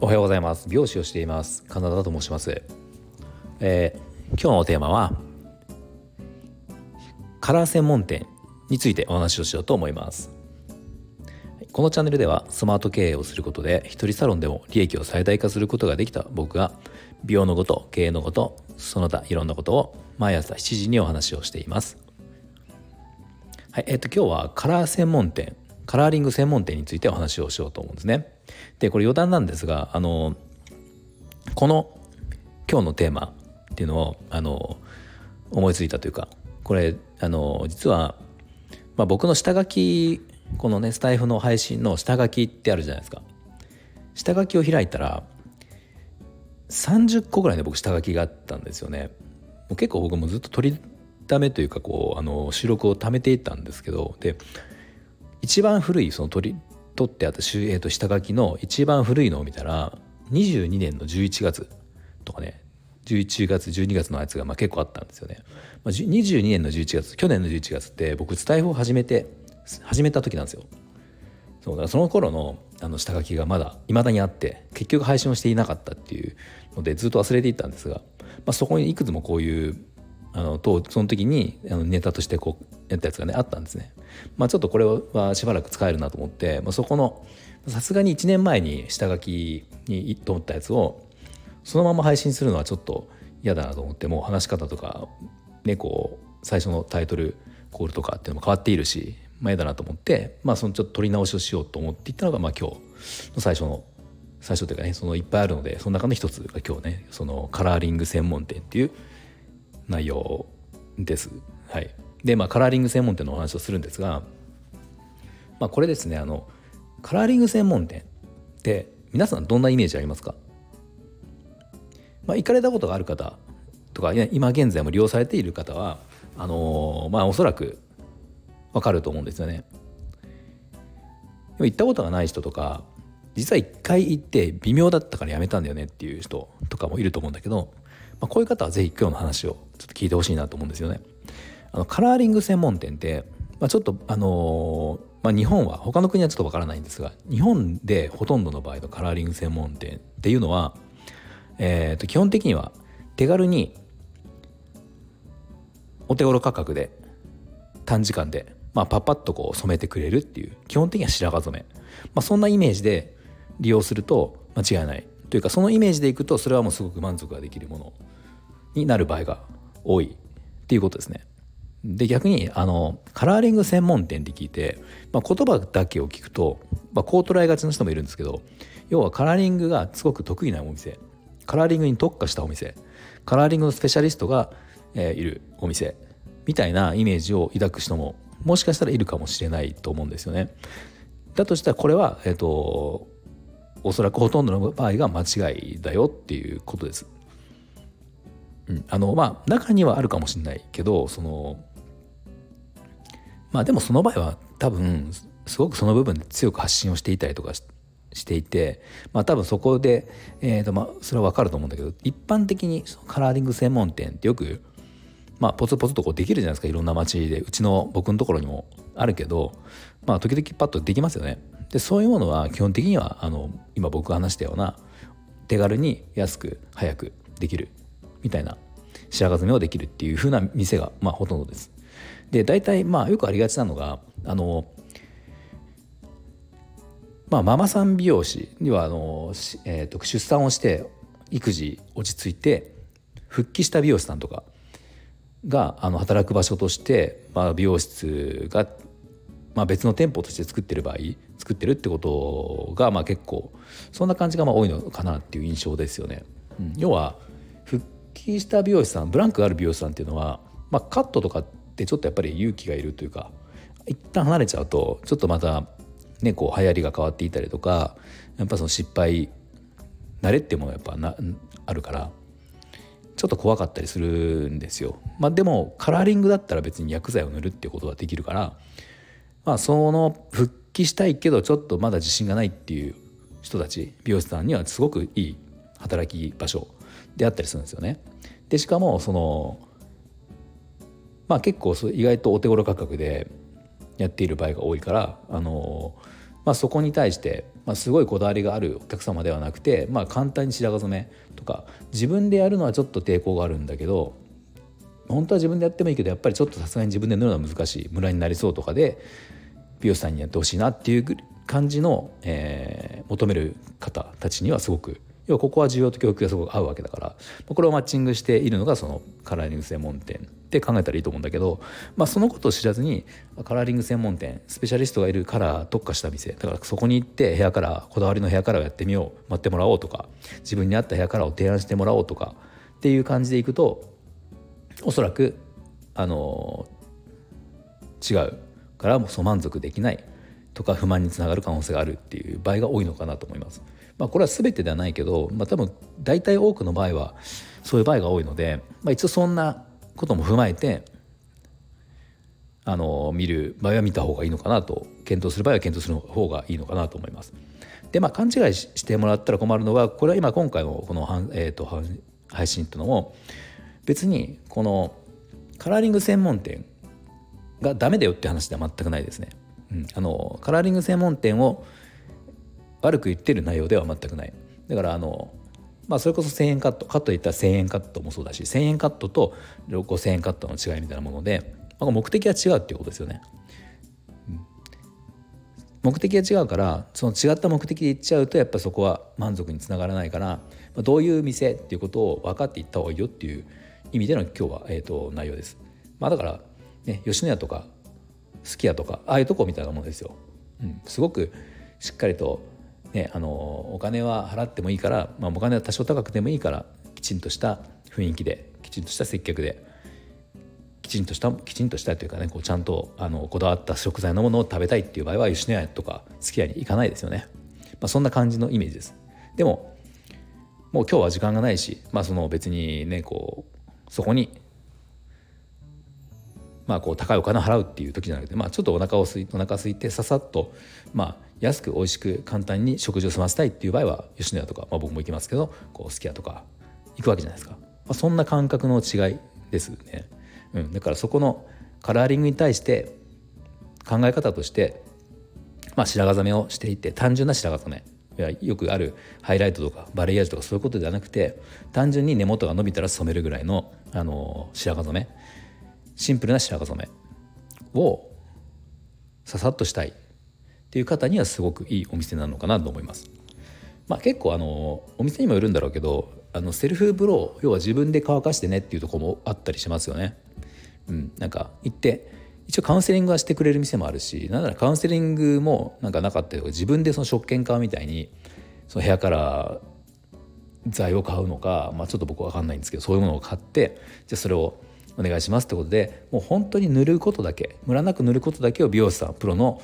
おはようございます。美容師をしています。カナダと申します、えー、今日のテーマはカラー専門店についてお話をしようと思います。このチャンネルではスマート経営をすることで一人サロンでも利益を最大化することができた僕が美容のこと経営のことその他いろんなことを毎朝7時にお話をしています。はいえっ、と今日はカラー専門店カラーリング専門店についてお話をしようと思うんですね。でこれ余談なんですがあのこの今日のテーマっていうのをあの思いついたというかこれあの実は、まあ、僕の下書きこのねスタイフの配信の下書きってあるじゃないですか。下書きを開いたら30個ぐらいね僕下書きがあったんですよね。結構僕もずっと取りためというかこうあの収録を貯めていったんですけどで一番古いその取り取ってあった、えー、と下書きの一番古いのを見たら22年の11月とかね11月12月のやつがまあ結構あったんですよね、まあ、22年の11月去年の11月って僕スタイフを始めて始めた時なんですよ。そうだその頃のあの下書きがまだいまだにあって結局配信をしていなかったっていうのでずっと忘れていったんですが、まあ、そこにいくつもこういうあのとその時にあのネタとしてこうやったやつがねあったんですね。まあ、ちょっとこれはしばらく使えるなと思って、まあ、そこのさすがに1年前に下書きにと思ったやつをそのまま配信するのはちょっと嫌だなと思ってもう話し方とかねこう最初のタイトルコールとかっていうのも変わっているし前だなと思って、まあ、そのちょっと取り直しをしようと思っていったのが、まあ、今日の最初の最初というかねそのいっぱいあるのでその中の一つが今日ねそのカラーリング専門店っていう内容です。はい、でまあカラーリング専門店のお話をするんですが、まあ、これですねあのカラーリング専門店って皆さんどんなイメージありますか、まあ、行かれたことがある方とか今現在も利用されている方はあのー、まあおそらくわかると思うんですよね。でも行ったことがない人とか実は一回行って微妙だったからやめたんだよねっていう人とかもいると思うんだけど、まあ、こういう方は是非今日の話をちょっと聞いてほしいなと思うんですよね。あのカラーリング専門店って、まあ、ちょっとあのー、まあ、日本は他の国はちょっとわからないんですが日本でほとんどの場合のカラーリング専門店っていうのは、えー、と基本的には手軽にお手頃価格で短時間でまあ、パッパッとこう染めてくれるっていう基本的には白髪染め、まあ、そんなイメージで利用すると間違いないというかそのイメージでいくとそれはもうすごく満足ができるものになる場合が多いっていうことですね。で逆にあのカラーリング専門店って聞いて、まあ、言葉だけを聞くと、まあ、こう捉えがちな人もいるんですけど要はカラーリングがすごく得意なお店カラーリングに特化したお店カラーリングのスペシャリストが、えー、いるお店みたいなイメージを抱く人ももしかしたらいるかもしれないと思うんですよね。だとしたらこれは、えっ、ー、と、おそらくほとんどの場合が間違いだよっていうことです。あのまあ中にはあるかもしれないけどそのまあでもその場合は多分すごくその部分で強く発信をしていたりとかしていてまあ多分そこで、えーとまあ、それは分かると思うんだけど一般的にカラーリング専門店ってよくまあ、ポツポツとこうできるじゃないですかいろんな街で。うちの僕のところにもあるけど、まあ、時々パッとできますよね。でそういうものは基本的にはあの今僕が話したような手軽に安く早くできる。みたいな白髪染めをできるっていう風な店が、まあ、ほとんどです。で大体まあよくありがちなのがあのまあ、ママさん美容師にはあの、えー、と出産をして育児落ち着いて復帰した美容師さんとかがあの働く場所として、まあ、美容室が、まあ、別の店舗として作ってる場合作ってるってことが、まあ、結構そんな感じがまあ多いのかなっていう印象ですよね。うん、要は復帰した美容師さんブランクがある美容師さんっていうのは、まあ、カットとかってちょっとやっぱり勇気がいるというか一旦離れちゃうとちょっとまたねこう流行りが変わっていたりとかやっぱその失敗慣れっていうものがやっぱなあるからちょっと怖かったりするんですよ。まあ、でもカラーリングだったら別に薬剤を塗るっていうことができるから、まあ、その復帰したいけどちょっとまだ自信がないっていう人たち美容師さんにはすごくいい働き場所であったりするんですよね。でしかもそのまあ結構意外とお手頃価格でやっている場合が多いからあのまあ、そこに対して、まあ、すごいこだわりがあるお客様ではなくて、まあ、簡単に白髪染めとか自分でやるのはちょっと抵抗があるんだけど本当は自分でやってもいいけどやっぱりちょっとさすがに自分で塗るのは難しいムラになりそうとかで美容師さんにやってほしいなっていう感じの、えー、求める方たちにはすごく要はここは需要と供給がすごく合うわけだからこれをマッチングしているのがそのカラーリング専門店って考えたらいいと思うんだけど、まあ、そのことを知らずにカラーリング専門店スペシャリストがいるカラー特化した店だからそこに行ってヘアカラーこだわりのヘアカラーをやってみよう待ってもらおうとか自分に合ったヘアカラーを提案してもらおうとかっていう感じでいくとおそらくあの違うからもそう満足できないとか不満につながる可能性があるっていう場合が多いのかなと思います。まあ、これは全てではないけど、まあ、多分大体多くの場合はそういう場合が多いので、まあ、一応そんなことも踏まえてあの見る場合は見た方がいいのかなと検討する場合は検討する方がいいのかなと思います。でまあ勘違いしてもらったら困るのはこれは今今回のこの、えーと、配信っていうのも別にこのカラーリング専門店がダメだよって話では全くないですね。うん、あのカラーリング専門店を悪く言ってる内容では全くないだからあのまあそれこそ1,000円カットカットで言ったら1,000円カットもそうだし1,000円カットと5,000円カットの違いみたいなもので、まあ、目的は違うっていうことですよね。目的が違うからその違った目的で言っちゃうとやっぱそこは満足につながらないから、まあ、どういう店っていうことを分かっていった方がいいよっていう意味での今日は、えーと、内容です。まあ、だから、ね、吉野家とかすき家とかああいうとこみたいなものですよ。うん、すごくしっかりとね、あのお金は払ってもいいから、まあ、お金は多少高くてもいいからきちんとした雰囲気できちんとした接客できちんとしたきちんとしたというかねこうちゃんとあのこだわった食材のものを食べたいっていう場合は吉野家とかすき家に行かないですよね、まあ、そんな感じのイメージです。でももう今日は時間がないし、まあ、その別にねこうそこにまあこう高いお金を払うっていう時じゃなくて、まあ、ちょっとお腹をすいお腹空いてささっとまあ安く美味しく簡単に食事を済ませたいっていう場合は吉野家とか、まあ、僕も行きますけどこうすき家とか行くわけじゃないですか、まあ、そんな感覚の違いですね、うん、だからそこのカラーリングに対して考え方として、まあ、白髪染めをしていて単純な白髪染めよくあるハイライトとかバレエージュとかそういうことではなくて単純に根元が伸びたら染めるぐらいのあの白髪染め。シンプルな白髪染めをささっとしたいっていう方にはすごくいいお店なのかなと思います。まあ、結構あのお店にもよるんだろうけどあのセルフブロー要は自分で乾かしてねっていうとこもあったりしますよね。うん、なんか行って一応カウンセリングはしてくれる店もあるしなんならカウンセリングもなんかなかったりとか自分でその食券買うみたいにその部屋から材を買うのか、まあ、ちょっと僕は分かんないんですけどそういうものを買ってじゃあそれをお願いしますってことでもう本当に塗ることだけムラなく塗ることだけを美容師さんプロの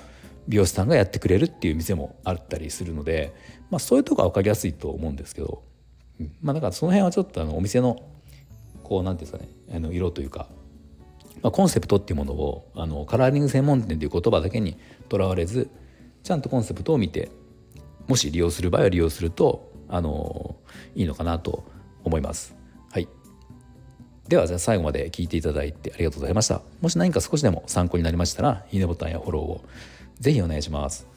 美容師さんがやってくれるっていう店もあったりするので、まあ、そういうとこは分かりやすいと思うんですけど、うん、まあだからその辺はちょっとあのお店のこう何て言うんですかねあの色というか、まあ、コンセプトっていうものをあのカラーリング専門店という言葉だけにとらわれずちゃんとコンセプトを見てもし利用する場合は利用するとあのいいのかなと思います。ではじゃあ最後まで聞いていただいてありがとうございました。もし何か少しでも参考になりましたらいいねボタンやフォローをぜひお願いします。